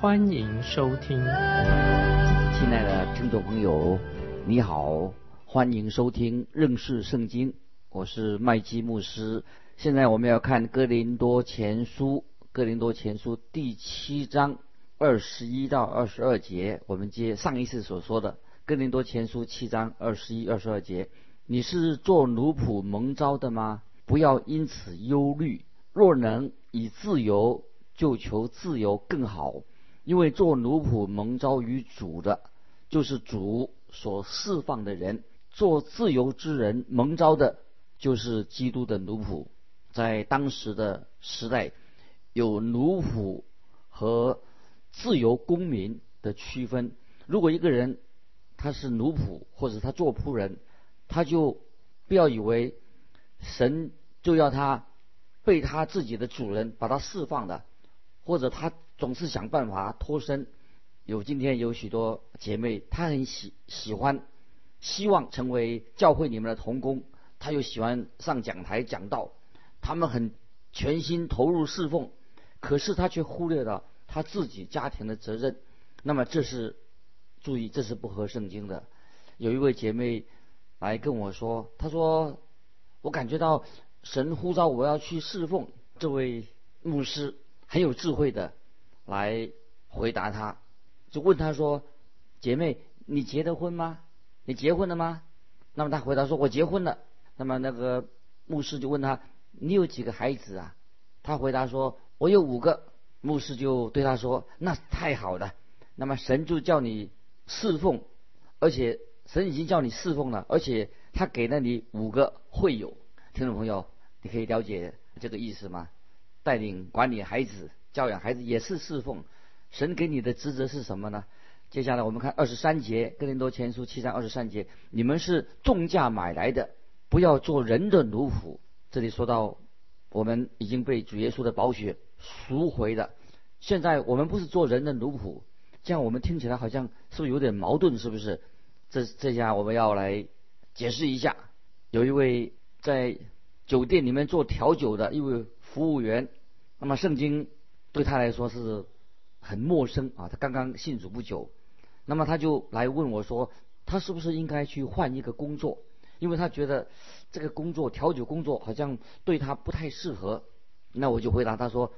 欢迎收听。亲爱的听众朋友，你好，欢迎收听认识圣经，我是麦基牧师。现在我们要看哥林多前书，哥林多前书第七章二十一到二十二节，我们接上一次所说的哥林多前书七章二十一、二十二节。你是做奴仆蒙召的吗？不要因此忧虑。若能以自由，就求自由更好。因为做奴仆蒙召于主的，就是主所释放的人；做自由之人蒙召的，就是基督的奴仆。在当时的时代，有奴仆和自由公民的区分。如果一个人他是奴仆，或者他做仆人，他就不要以为神就要他被他自己的主人把他释放的，或者他总是想办法脱身。有今天有许多姐妹，她很喜喜欢，希望成为教会里面的童工，她又喜欢上讲台讲道，他们很全心投入侍奉，可是她却忽略了她自己家庭的责任。那么这是注意，这是不合圣经的。有一位姐妹。来跟我说，她说，我感觉到神呼召我要去侍奉。这位牧师很有智慧的来回答他，就问他说：“姐妹，你结的婚吗？你结婚了吗？”那么他回答说：“我结婚了。”那么那个牧师就问他：“你有几个孩子啊？”他回答说：“我有五个。”牧师就对他说：“那太好了。那么神就叫你侍奉，而且。”神已经叫你侍奉了，而且他给了你五个会友。听众朋友，你可以了解这个意思吗？带领管理孩子、教养孩子也是侍奉。神给你的职责是什么呢？接下来我们看二十三节，哥林多前书七章二十三节：你们是重价买来的，不要做人的奴仆。这里说到我们已经被主耶稣的宝血赎回了，现在我们不是做人的奴仆，这样我们听起来好像是不是有点矛盾？是不是？这这下我们要来解释一下，有一位在酒店里面做调酒的一位服务员，那么圣经对他来说是很陌生啊，他刚刚信主不久，那么他就来问我说，他是不是应该去换一个工作？因为他觉得这个工作调酒工作好像对他不太适合。那我就回答他说，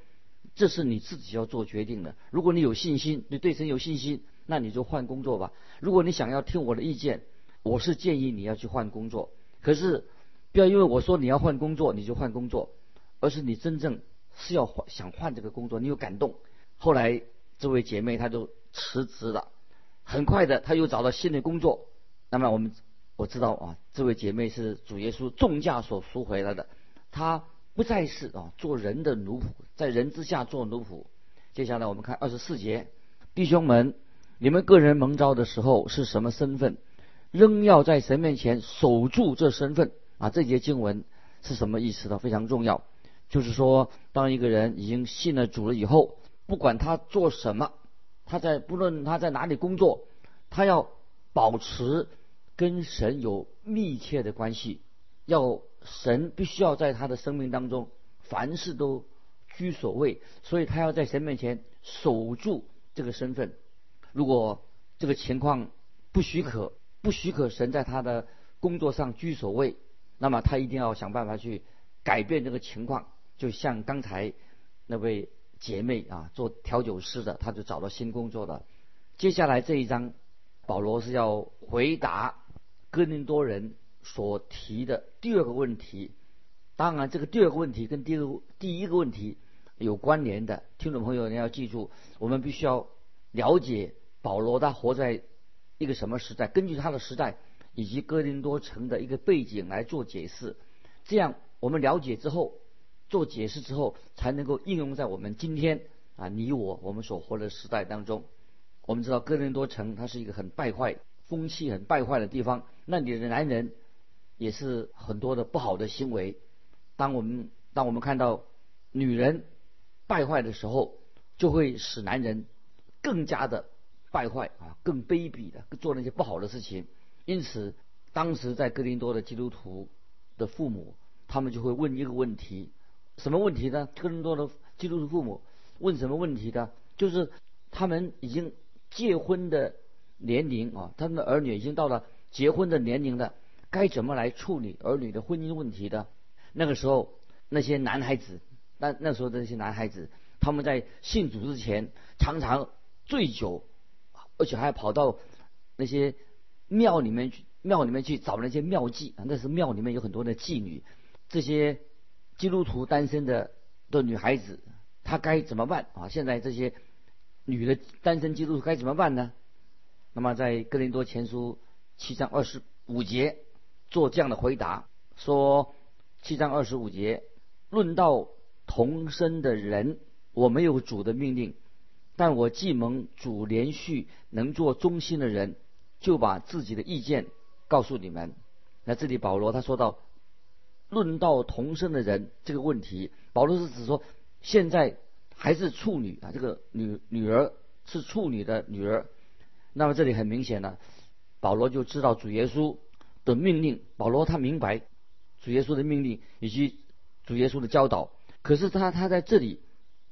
这是你自己要做决定的。如果你有信心，你对神有信心。那你就换工作吧。如果你想要听我的意见，我是建议你要去换工作。可是，不要因为我说你要换工作你就换工作，而是你真正是要换想换这个工作，你有感动。后来这位姐妹她就辞职了，很快的她又找到新的工作。那么我们我知道啊，这位姐妹是主耶稣重价所赎回来的，她不再是啊做人的奴仆，在人之下做奴仆。接下来我们看二十四节，弟兄们。你们个人蒙召的时候是什么身份，仍要在神面前守住这身份啊！这节经文是什么意思呢？非常重要，就是说，当一个人已经信了主了以后，不管他做什么，他在不论他在哪里工作，他要保持跟神有密切的关系，要神必须要在他的生命当中凡事都居首位，所以他要在神面前守住这个身份。如果这个情况不许可，不许可神在他的工作上居首位，那么他一定要想办法去改变这个情况。就像刚才那位姐妹啊，做调酒师的，她就找到新工作了。接下来这一章，保罗是要回答哥林多人所提的第二个问题。当然，这个第二个问题跟第二第一个问题有关联的。听众朋友，你要记住，我们必须要了解。保罗他活在一个什么时代？根据他的时代以及哥林多城的一个背景来做解释，这样我们了解之后做解释之后，才能够应用在我们今天啊你我我们所活的时代当中。我们知道哥林多城它是一个很败坏、风气很败坏的地方，那里的男人也是很多的不好的行为。当我们当我们看到女人败坏的时候，就会使男人更加的败坏啊，更卑鄙的做那些不好的事情。因此，当时在哥林多的基督徒的父母，他们就会问一个问题：什么问题呢？哥林多的基督徒父母问什么问题呢？就是他们已经结婚的年龄啊，他们的儿女已经到了结婚的年龄了，该怎么来处理儿女的婚姻问题的？那个时候，那些男孩子，那那时候的那些男孩子，他们在信主之前常常醉酒，而且还跑到那些庙里面去，庙里面去找那些庙妓啊。那时庙里面有很多的妓女，这些基督徒单身的的女孩子，她该怎么办啊？现在这些女的单身基督徒该怎么办呢？那么在哥林多前书七章二十五节做这样的回答，说。七章二十五节，论到同生的人，我没有主的命令，但我既蒙主连续能做忠心的人，就把自己的意见告诉你们。那这里保罗他说到，论到同生的人这个问题，保罗是指说现在还是处女啊，这个女女儿是处女的女儿。那么这里很明显呢，保罗就知道主耶稣的命令，保罗他明白。主耶稣的命令以及主耶稣的教导，可是他他在这里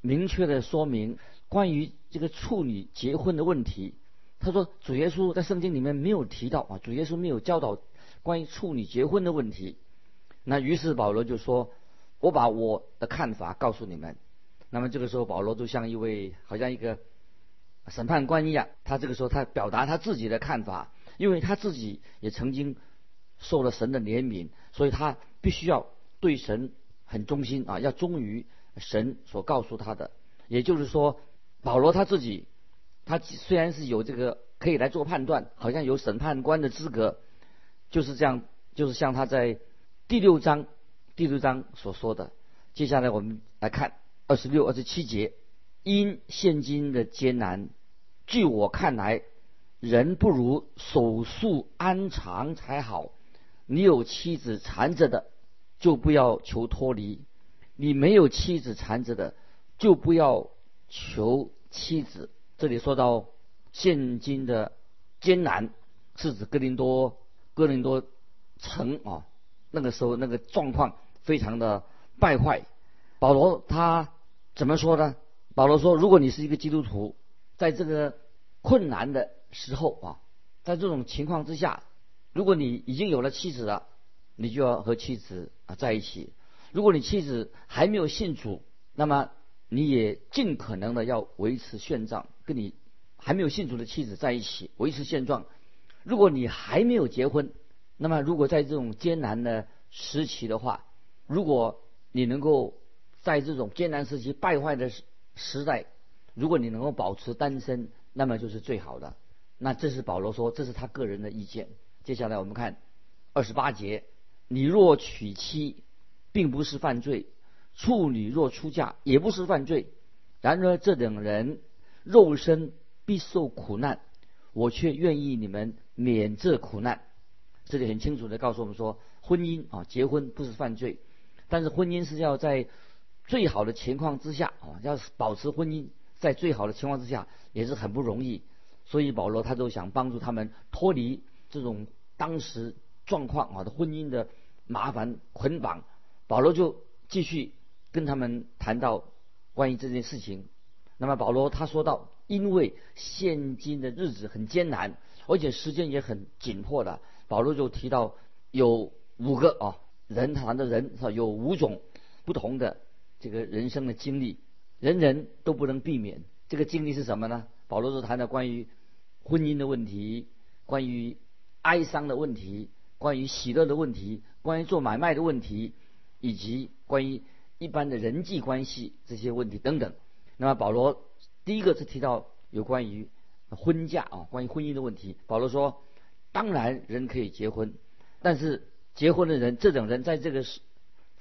明确的说明关于这个处女结婚的问题。他说主耶稣在圣经里面没有提到啊，主耶稣没有教导关于处女结婚的问题。那于是保罗就说：“我把我的看法告诉你们。”那么这个时候保罗就像一位好像一个审判官一样，他这个时候他表达他自己的看法，因为他自己也曾经。受了神的怜悯，所以他必须要对神很忠心啊，要忠于神所告诉他的。也就是说，保罗他自己，他虽然是有这个可以来做判断，好像有审判官的资格，就是这样，就是像他在第六章第六章所说的。接下来我们来看二十六、二十七节，因现今的艰难，据我看来，人不如守素安常才好。你有妻子缠着的，就不要求脱离；你没有妻子缠着的，就不要求妻子。这里说到现今的艰难，是指哥林多哥林多城啊，那个时候那个状况非常的败坏。保罗他怎么说呢？保罗说：如果你是一个基督徒，在这个困难的时候啊，在这种情况之下。如果你已经有了妻子了，你就要和妻子啊在一起。如果你妻子还没有信主，那么你也尽可能的要维持现状，跟你还没有信主的妻子在一起，维持现状。如果你还没有结婚，那么如果在这种艰难的时期的话，如果你能够在这种艰难时期败坏的时时代，如果你能够保持单身，那么就是最好的。那这是保罗说，这是他个人的意见。接下来我们看二十八节：你若娶妻，并不是犯罪；处女若出嫁，也不是犯罪。然而这等人肉身必受苦难，我却愿意你们免这苦难。这里很清楚的告诉我们说，婚姻啊，结婚不是犯罪，但是婚姻是要在最好的情况之下啊，要保持婚姻在最好的情况之下也是很不容易。所以保罗他都想帮助他们脱离。这种当时状况啊的婚姻的麻烦捆绑，保罗就继续跟他们谈到关于这件事情。那么保罗他说到，因为现今的日子很艰难，而且时间也很紧迫的，保罗就提到有五个啊人谈的人是吧？有五种不同的这个人生的经历，人人都不能避免。这个经历是什么呢？保罗就谈到关于婚姻的问题，关于。哀伤的问题，关于喜乐的问题，关于做买卖的问题，以及关于一般的人际关系这些问题等等。那么保罗第一个是提到有关于婚嫁啊，关于婚姻的问题。保罗说，当然人可以结婚，但是结婚的人，这种人在这个时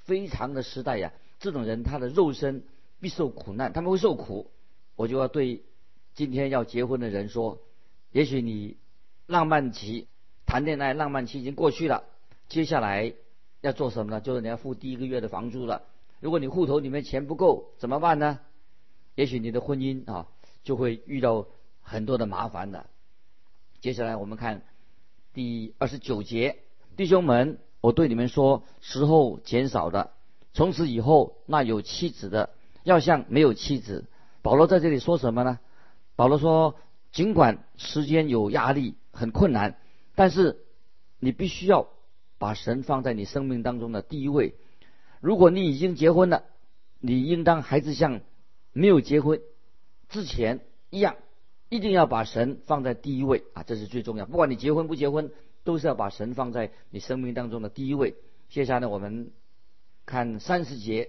非常的时代呀，这种人他的肉身必受苦难，他们会受苦。我就要对今天要结婚的人说，也许你浪漫期谈恋爱浪漫期已经过去了，接下来要做什么呢？就是你要付第一个月的房租了。如果你户头里面钱不够，怎么办呢？也许你的婚姻啊就会遇到很多的麻烦的。接下来我们看第二十九节，弟兄们，我对你们说，时候减少的，从此以后那有妻子的要像没有妻子。保罗在这里说什么呢？保罗说，尽管时间有压力、很困难，但是你必须要把神放在你生命当中的第一位。如果你已经结婚了，你应当还是像没有结婚之前一样，一定要把神放在第一位啊，这是最重要。不管你结婚不结婚，都是要把神放在你生命当中的第一位。接下来我们看三十节，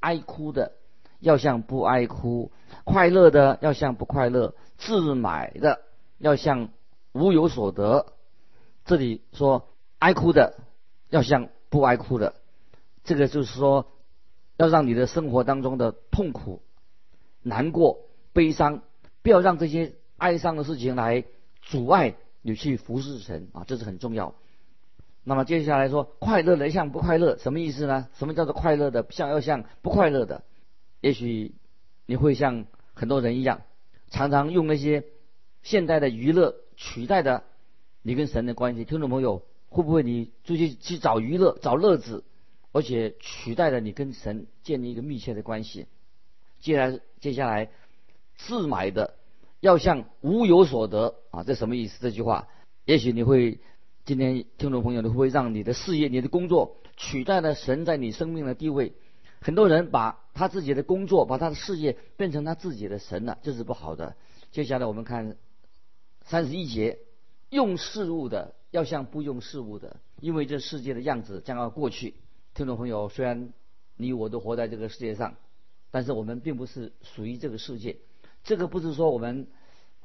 哀哭的。要像不爱哭，快乐的要像不快乐，自买的要像无有所得。这里说爱哭的要像不爱哭的，这个就是说要让你的生活当中的痛苦、难过、悲伤，不要让这些哀伤的事情来阻碍你去服侍神啊，这是很重要。那么接下来说快乐的像不快乐，什么意思呢？什么叫做快乐的像要像不快乐的？也许你会像很多人一样，常常用那些现代的娱乐取代的你跟神的关系。听众朋友，会不会你出去去找娱乐、找乐子，而且取代了你跟神建立一个密切的关系？接下来，接下来自买的要像无有所得啊，这什么意思？这句话，也许你会今天听众朋友，你会让你的事业、你的工作取代了神在你生命的地位？很多人把他自己的工作、把他的事业变成他自己的神了，这是不好的。接下来我们看三十一节，用事物的要像不用事物的，因为这世界的样子将要过去。听众朋友，虽然你我都活在这个世界上，但是我们并不是属于这个世界。这个不是说我们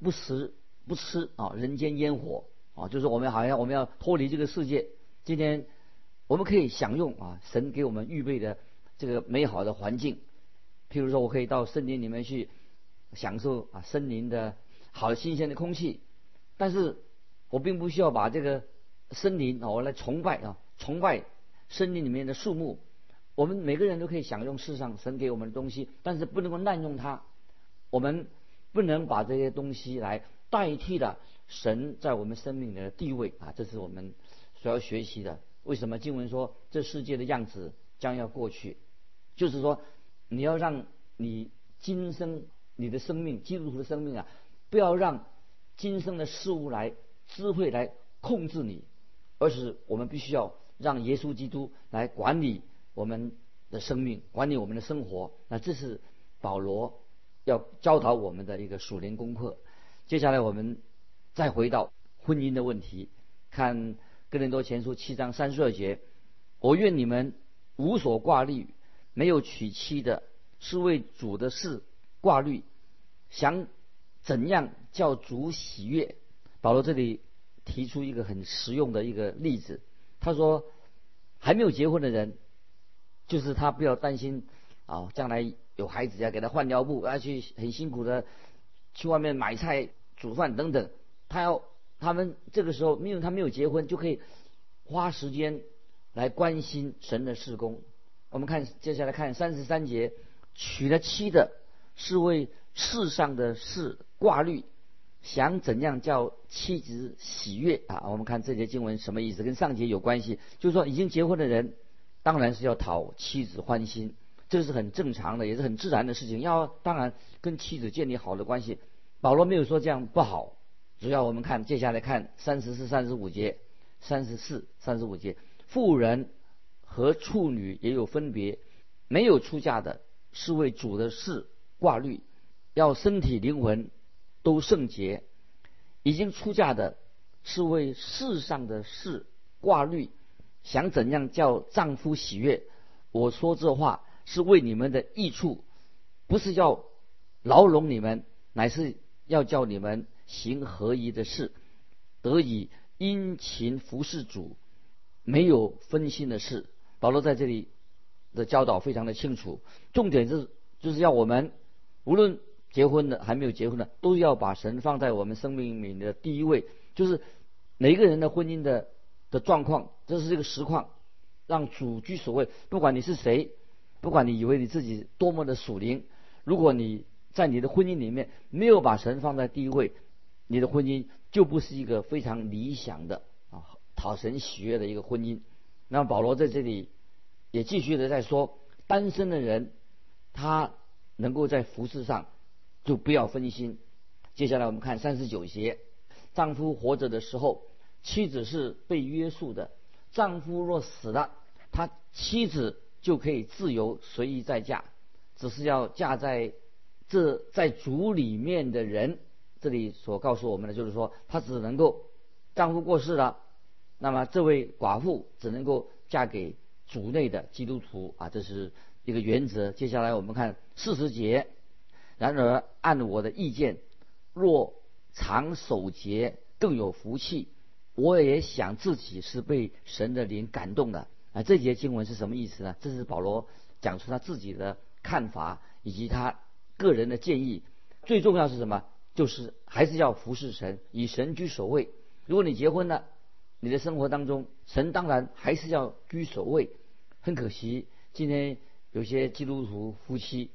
不食不吃啊，人间烟火啊，就是我们好像我们要脱离这个世界。今天我们可以享用啊，神给我们预备的。这个美好的环境，譬如说，我可以到森林里面去享受啊森林的好新鲜的空气，但是我并不需要把这个森林啊我来崇拜啊崇拜森林里面的树木。我们每个人都可以享用世上神给我们的东西，但是不能够滥用它。我们不能把这些东西来代替了神在我们生命里的地位啊，这是我们所要学习的。为什么经文说这世界的样子将要过去？就是说，你要让你今生你的生命，基督徒的生命啊，不要让今生的事物来智慧来控制你，而是我们必须要让耶稣基督来管理我们的生命，管理我们的生活。那这是保罗要教导我们的一个属灵功课。接下来我们再回到婚姻的问题，看哥林多前书七章三十二节：我愿你们无所挂虑。没有娶妻的，是为主的事挂虑，想怎样叫主喜悦？保罗这里提出一个很实用的一个例子，他说，还没有结婚的人，就是他不要担心啊，将来有孩子要给他换尿布，要去很辛苦的去外面买菜、煮饭等等，他要他们这个时候，因为他没有结婚，就可以花时间来关心神的事工。我们看，接下来看三十三节，娶了妻的，是为世上的事挂虑，想怎样叫妻子喜悦啊？我们看这节经文什么意思？跟上节有关系，就是说已经结婚的人，当然是要讨妻子欢心，这是很正常的，也是很自然的事情。要当然跟妻子建立好的关系。保罗没有说这样不好，主要我们看接下来看三十四、三十五节，三十四、三十五节，妇人。和处女也有分别，没有出嫁的是为主的事挂虑，要身体灵魂都圣洁；已经出嫁的是为世上的事挂虑，想怎样叫丈夫喜悦。我说这话是为你们的益处，不是要牢笼你们，乃是要叫你们行合一的事，得以殷勤服侍主，没有分心的事。保罗在这里的教导非常的清楚，重点是就是要我们无论结婚的还没有结婚的，都要把神放在我们生命里的第一位。就是每一个人的婚姻的的状况，这是这个实况，让主居首位。不管你是谁，不管你以为你自己多么的属灵，如果你在你的婚姻里面没有把神放在第一位，你的婚姻就不是一个非常理想的啊讨神喜悦的一个婚姻。那保罗在这里也继续的在说，单身的人他能够在服饰上就不要分心。接下来我们看三十九节，丈夫活着的时候，妻子是被约束的；丈夫若死了，他妻子就可以自由随意再嫁，只是要嫁在。这在主里面的人，这里所告诉我们的就是说，她只能够丈夫过世了，那么这位寡妇只能够嫁给主内的基督徒啊，这是一个原则。接下来我们看四十节，然而按我的意见，若常守节更有福气。我也想自己是被神的灵感动的啊。这节经文是什么意思呢？这是保罗讲出他自己的看法以及他。个人的建议，最重要是什么？就是还是要服侍神，以神居首位。如果你结婚了，你的生活当中，神当然还是要居首位。很可惜，今天有些基督徒夫妻，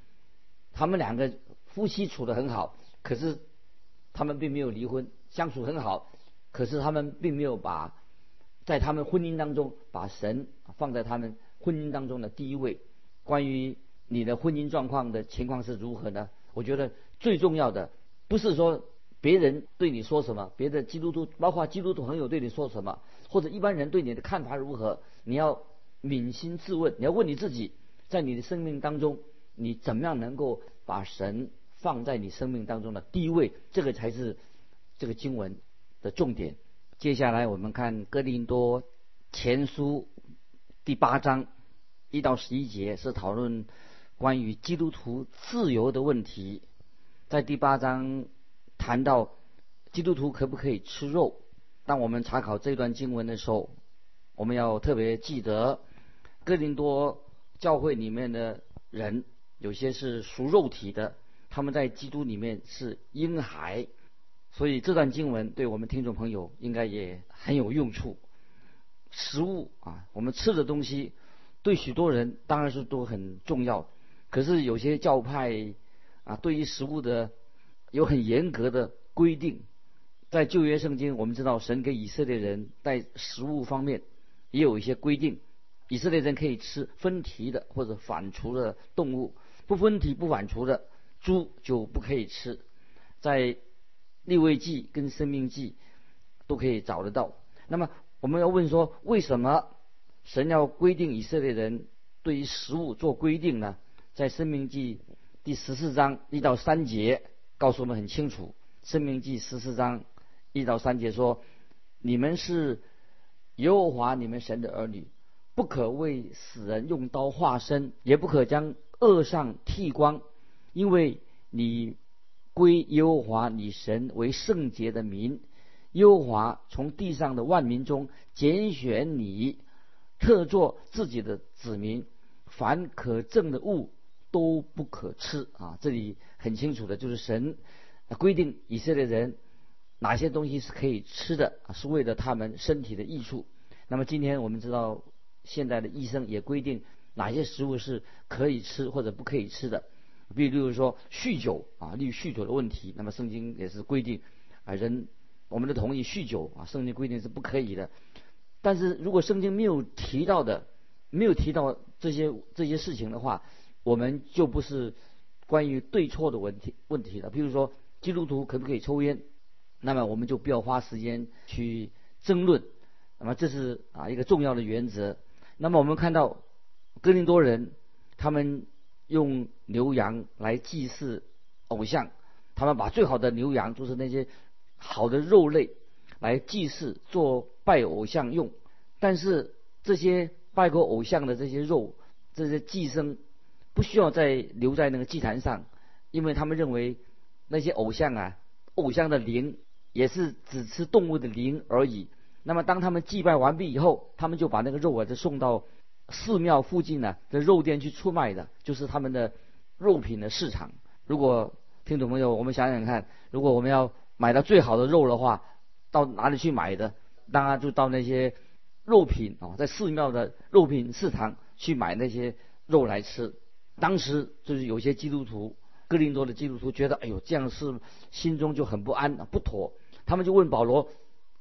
他们两个夫妻处得很好，可是他们并没有离婚，相处很好，可是他们并没有把在他们婚姻当中把神放在他们婚姻当中的第一位。关于。你的婚姻状况的情况是如何呢？我觉得最重要的不是说别人对你说什么，别的基督徒，包括基督徒朋友对你说什么，或者一般人对你的看法如何，你要扪心自问，你要问你自己，在你的生命当中，你怎么样能够把神放在你生命当中的第一位？这个才是这个经文的重点。接下来我们看哥林多前书第八章一到十一节，是讨论。关于基督徒自由的问题，在第八章谈到基督徒可不可以吃肉。当我们查考这段经文的时候，我们要特别记得，哥林多教会里面的人有些是属肉体的，他们在基督里面是婴孩，所以这段经文对我们听众朋友应该也很有用处。食物啊，我们吃的东西对许多人当然是都很重要。可是有些教派啊，对于食物的有很严格的规定。在旧约圣经，我们知道神给以色列人在食物方面也有一些规定。以色列人可以吃分蹄的或者反刍的动物，不分蹄不反刍的猪就不可以吃。在立位记跟生命记都可以找得到。那么我们要问说，为什么神要规定以色列人对于食物做规定呢？在《生命记》第十四章一到三节告诉我们很清楚，《生命记》十四章一到三节说：“你们是耶和华你们神的儿女，不可为死人用刀划身，也不可将恶上剃光，因为你归耶和华你神为圣洁的民。耶和华从地上的万民中拣选你，特作自己的子民，凡可憎的物。”都不可吃啊！这里很清楚的就是神规定以色列人哪些东西是可以吃的，是为了他们身体的益处。那么今天我们知道，现在的医生也规定哪些食物是可以吃或者不可以吃的。比如说酗酒啊，例如酗酒的问题，那么圣经也是规定啊，人我们都同意酗酒啊，圣经规定是不可以的。但是如果圣经没有提到的，没有提到这些这些事情的话，我们就不是关于对错的问题问题了。比如说，基督徒可不可以抽烟？那么我们就不要花时间去争论。那么这是啊一个重要的原则。那么我们看到哥林多人，他们用牛羊来祭祀偶像，他们把最好的牛羊，就是那些好的肉类来祭祀做拜偶像用。但是这些拜过偶像的这些肉，这些寄生。不需要再留在那个祭坛上，因为他们认为那些偶像啊，偶像的灵也是只吃动物的灵而已。那么当他们祭拜完毕以后，他们就把那个肉啊，就送到寺庙附近呢的肉店去出卖的，就是他们的肉品的市场。如果听众朋友，我们想想看，如果我们要买到最好的肉的话，到哪里去买的？当然就到那些肉品啊，在寺庙的肉品市场去买那些肉来吃。当时就是有些基督徒，哥林多的基督徒觉得，哎呦，这样是心中就很不安不妥。他们就问保罗，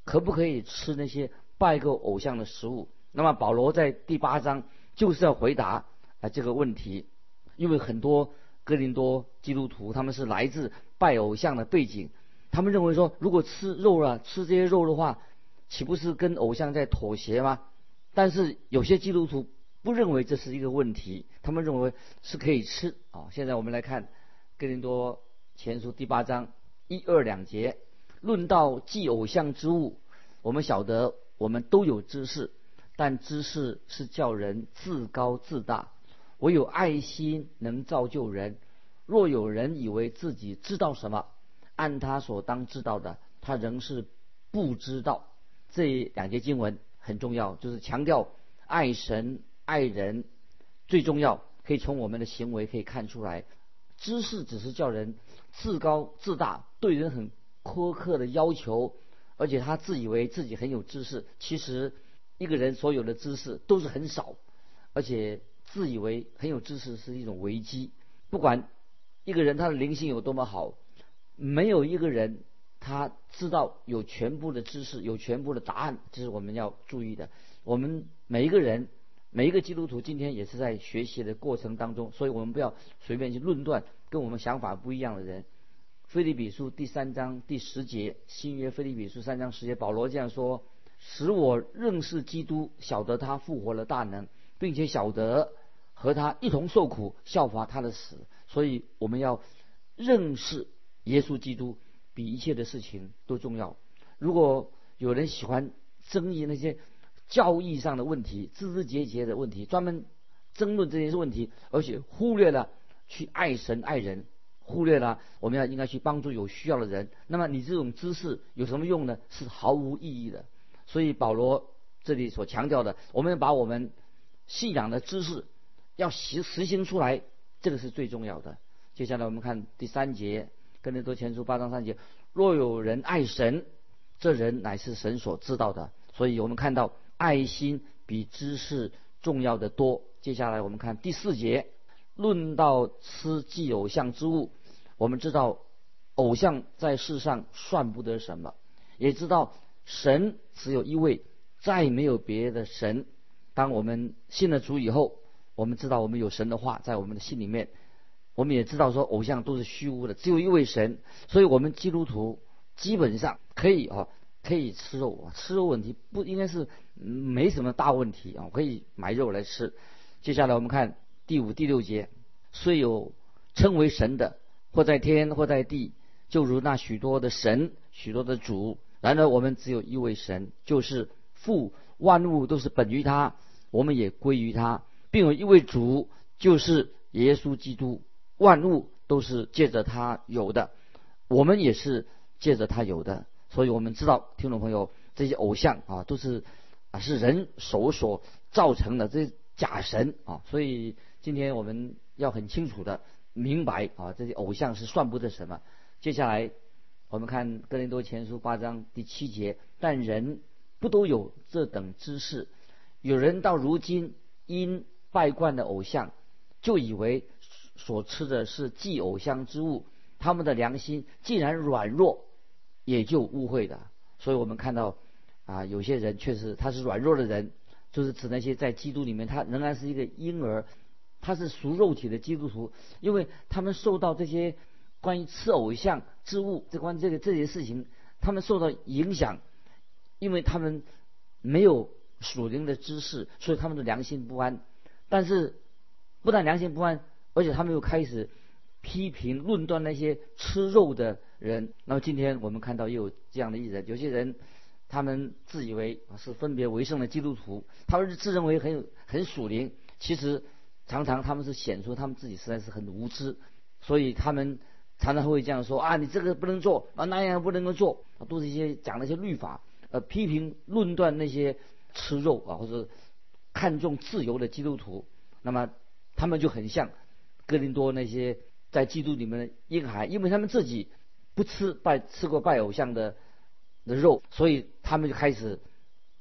可不可以吃那些拜过偶像的食物？那么保罗在第八章就是要回答啊这个问题，因为很多哥林多基督徒他们是来自拜偶像的背景，他们认为说，如果吃肉了，吃这些肉的话，岂不是跟偶像在妥协吗？但是有些基督徒不认为这是一个问题，他们认为是可以吃啊。现在我们来看哥林多前书第八章一二两节，论到祭偶像之物，我们晓得我们都有知识，但知识是叫人自高自大，唯有爱心能造就人。若有人以为自己知道什么，按他所当知道的，他仍是不知道。这两节经文很重要，就是强调爱神爱人最重要。可以从我们的行为可以看出来，知识只是叫人自高自大，对人很苛刻的要求，而且他自以为自己很有知识。其实一个人所有的知识都是很少，而且自以为很有知识是一种危机。不管一个人他的灵性有多么好，没有一个人。他知道有全部的知识，有全部的答案，这是我们要注意的。我们每一个人，每一个基督徒，今天也是在学习的过程当中，所以我们不要随便去论断跟我们想法不一样的人。菲利比书第三章第十节，新约菲利比书三章十节，保罗这样说：“使我认识基督，晓得他复活了大能，并且晓得和他一同受苦，效法他的死。”所以我们要认识耶稣基督。比一切的事情都重要。如果有人喜欢争议那些教义上的问题、枝枝节节的问题，专门争论这些问题，而且忽略了去爱神爱人，忽略了我们要应该去帮助有需要的人，那么你这种知识有什么用呢？是毫无意义的。所以保罗这里所强调的，我们要把我们信仰的知识要实实行出来，这个是最重要的。接下来我们看第三节。跟林多前书八章三节，若有人爱神，这人乃是神所知道的。所以我们看到爱心比知识重要的多。接下来我们看第四节，论到吃祭偶像之物，我们知道偶像在世上算不得什么，也知道神只有一位，再没有别的神。当我们信了主以后，我们知道我们有神的话在我们的心里面。我们也知道说偶像都是虚无的，只有一位神，所以我们基督徒基本上可以啊，可以吃肉，吃肉问题不应该是没什么大问题啊，可以买肉来吃。接下来我们看第五、第六节，虽有称为神的，或在天或在地，就如那许多的神、许多的主，然而我们只有一位神，就是父，万物都是本于他，我们也归于他，并有一位主，就是耶稣基督。万物都是借着他有的，我们也是借着他有的，所以我们知道，听众朋友，这些偶像啊，都是啊是人手所造成的，这些假神啊，所以今天我们要很清楚的明白啊，这些偶像是算不得什么。接下来我们看哥林多前书八章第七节，但人不都有这等知识？有人到如今因拜惯的偶像，就以为。所吃的是祭偶像之物，他们的良心既然软弱，也就误会的。所以我们看到啊，有些人确实他是软弱的人，就是指那些在基督里面他仍然是一个婴儿，他是属肉体的基督徒，因为他们受到这些关于吃偶像之物这关这个这些事情，他们受到影响，因为他们没有属灵的知识，所以他们的良心不安。但是不但良心不安。而且他们又开始批评论断那些吃肉的人。那么今天我们看到又有这样的一人，有些人他们自以为是分别为圣的基督徒，他们是自认为很有很属灵，其实常常他们是显出他们自己实在是很无知，所以他们常常会这样说啊，你这个不能做啊，那样不能够做，都是一些讲那些律法，呃，批评论断那些吃肉啊或者看重自由的基督徒。那么他们就很像。哥林多那些在基督里面的婴孩，因为他们自己不吃拜吃过拜偶像的的肉，所以他们就开始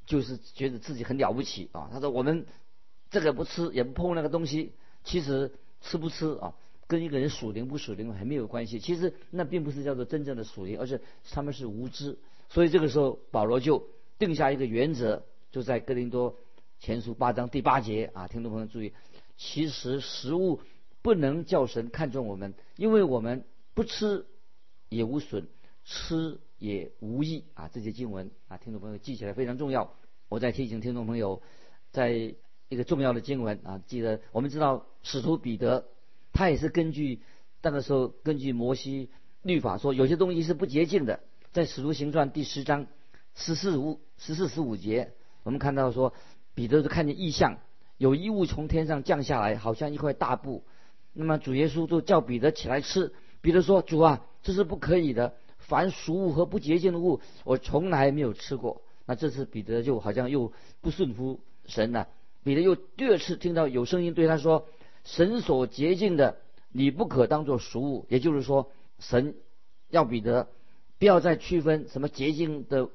就是觉得自己很了不起啊。他说我们这个不吃也不碰那个东西，其实吃不吃啊，跟一个人属灵不属灵还没有关系。其实那并不是叫做真正的属灵，而是他们是无知。所以这个时候保罗就定下一个原则，就在哥林多前书八章第八节啊，听众朋友注意，其实食物。不能叫神看重我们，因为我们不吃也无损，吃也无益啊！这些经文啊，听众朋友记起来非常重要。我再提醒听众朋友，在一个重要的经文啊，记得我们知道使徒彼得，他也是根据那个时候根据摩西律法说，有些东西是不洁净的。在使徒行传第十章十四五十四十五节，我们看到说彼得就看见异象，有异物从天上降下来，好像一块大布。那么主耶稣就叫彼得起来吃。彼得说：“主啊，这是不可以的。凡俗物和不洁净的物，我从来没有吃过。”那这次彼得就好像又不顺服神了。彼得又第二次听到有声音对他说：“神所洁净的，你不可当作俗物。”也就是说，神要彼得不要再区分什么洁净的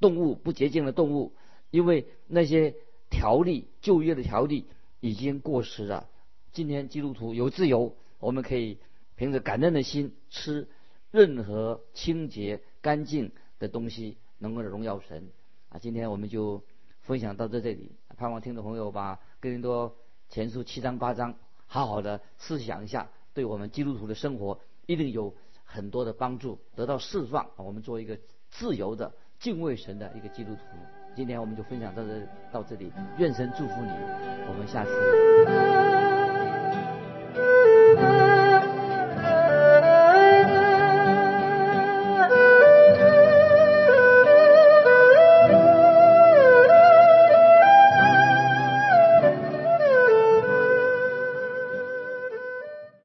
动物、不洁净的动物，因为那些条例、旧约的条例已经过时了。今天基督徒有自由，我们可以凭着感恩的心吃任何清洁干净的东西，能够荣耀神啊！今天我们就分享到这这里，盼望听众朋友把更多前书七章八章好好的思想一下，对我们基督徒的生活一定有很多的帮助，得到释放。我们做一个自由的敬畏神的一个基督徒。今天我们就分享到这到这里，愿神祝福你，我们下次。